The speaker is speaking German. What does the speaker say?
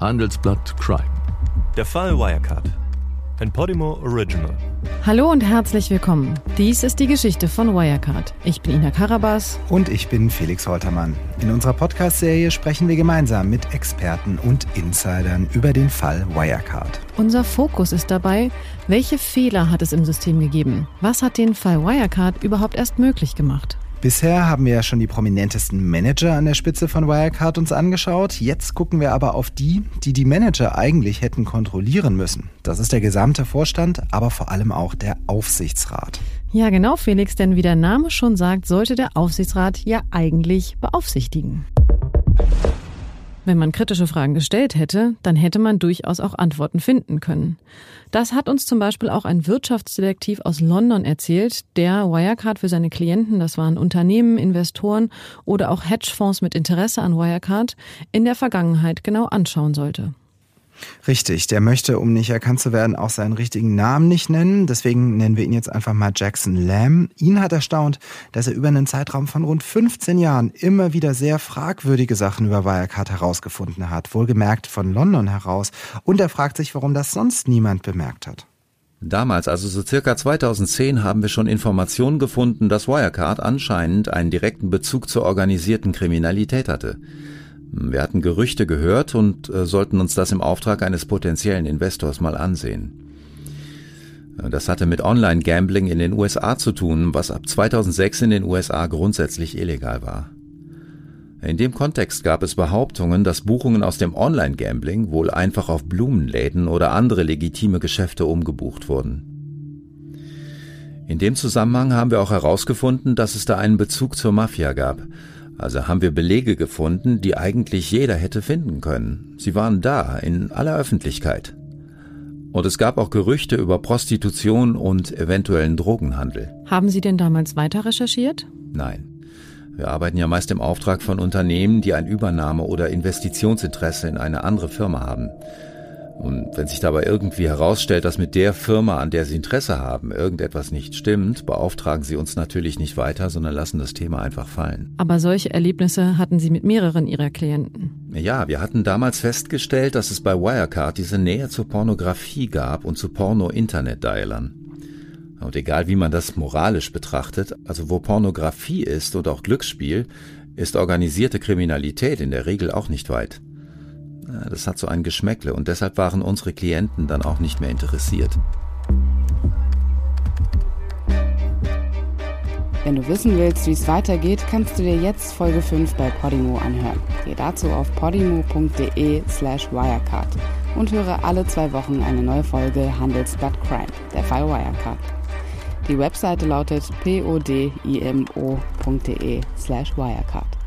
Handelsblatt Crime. Der Fall Wirecard. Ein Podimo Original. Hallo und herzlich willkommen. Dies ist die Geschichte von Wirecard. Ich bin Ina Karabas. Und ich bin Felix Holtermann. In unserer Podcast-Serie sprechen wir gemeinsam mit Experten und Insidern über den Fall Wirecard. Unser Fokus ist dabei, welche Fehler hat es im System gegeben? Was hat den Fall Wirecard überhaupt erst möglich gemacht? Bisher haben wir ja schon die prominentesten Manager an der Spitze von Wirecard uns angeschaut. Jetzt gucken wir aber auf die, die die Manager eigentlich hätten kontrollieren müssen. Das ist der gesamte Vorstand, aber vor allem auch der Aufsichtsrat. Ja, genau, Felix, denn wie der Name schon sagt, sollte der Aufsichtsrat ja eigentlich beaufsichtigen. Wenn man kritische Fragen gestellt hätte, dann hätte man durchaus auch Antworten finden können. Das hat uns zum Beispiel auch ein Wirtschaftsdetektiv aus London erzählt, der Wirecard für seine Klienten, das waren Unternehmen, Investoren oder auch Hedgefonds mit Interesse an Wirecard, in der Vergangenheit genau anschauen sollte. Richtig, der möchte, um nicht erkannt zu werden, auch seinen richtigen Namen nicht nennen. Deswegen nennen wir ihn jetzt einfach mal Jackson Lamb. Ihn hat erstaunt, dass er über einen Zeitraum von rund 15 Jahren immer wieder sehr fragwürdige Sachen über Wirecard herausgefunden hat. Wohlgemerkt von London heraus. Und er fragt sich, warum das sonst niemand bemerkt hat. Damals, also so circa 2010, haben wir schon Informationen gefunden, dass Wirecard anscheinend einen direkten Bezug zur organisierten Kriminalität hatte. Wir hatten Gerüchte gehört und äh, sollten uns das im Auftrag eines potenziellen Investors mal ansehen. Äh, das hatte mit Online-Gambling in den USA zu tun, was ab 2006 in den USA grundsätzlich illegal war. In dem Kontext gab es Behauptungen, dass Buchungen aus dem Online-Gambling wohl einfach auf Blumenläden oder andere legitime Geschäfte umgebucht wurden. In dem Zusammenhang haben wir auch herausgefunden, dass es da einen Bezug zur Mafia gab, also haben wir Belege gefunden, die eigentlich jeder hätte finden können. Sie waren da, in aller Öffentlichkeit. Und es gab auch Gerüchte über Prostitution und eventuellen Drogenhandel. Haben Sie denn damals weiter recherchiert? Nein. Wir arbeiten ja meist im Auftrag von Unternehmen, die ein Übernahme- oder Investitionsinteresse in eine andere Firma haben. Und wenn sich dabei irgendwie herausstellt, dass mit der Firma, an der Sie Interesse haben, irgendetwas nicht stimmt, beauftragen Sie uns natürlich nicht weiter, sondern lassen das Thema einfach fallen. Aber solche Erlebnisse hatten Sie mit mehreren Ihrer Klienten. Ja, wir hatten damals festgestellt, dass es bei Wirecard diese Nähe zur Pornografie gab und zu Porno-Internet-Dialern. Und egal wie man das moralisch betrachtet, also wo Pornografie ist und auch Glücksspiel, ist organisierte Kriminalität in der Regel auch nicht weit. Das hat so ein Geschmäckle und deshalb waren unsere Klienten dann auch nicht mehr interessiert. Wenn du wissen willst, wie es weitergeht, kannst du dir jetzt Folge 5 bei Podimo anhören. Geh dazu auf podimo.de slash wirecard und höre alle zwei Wochen eine neue Folge Handelsblatt Crime, der Fall Wirecard. Die Webseite lautet podimo.de slash wirecard.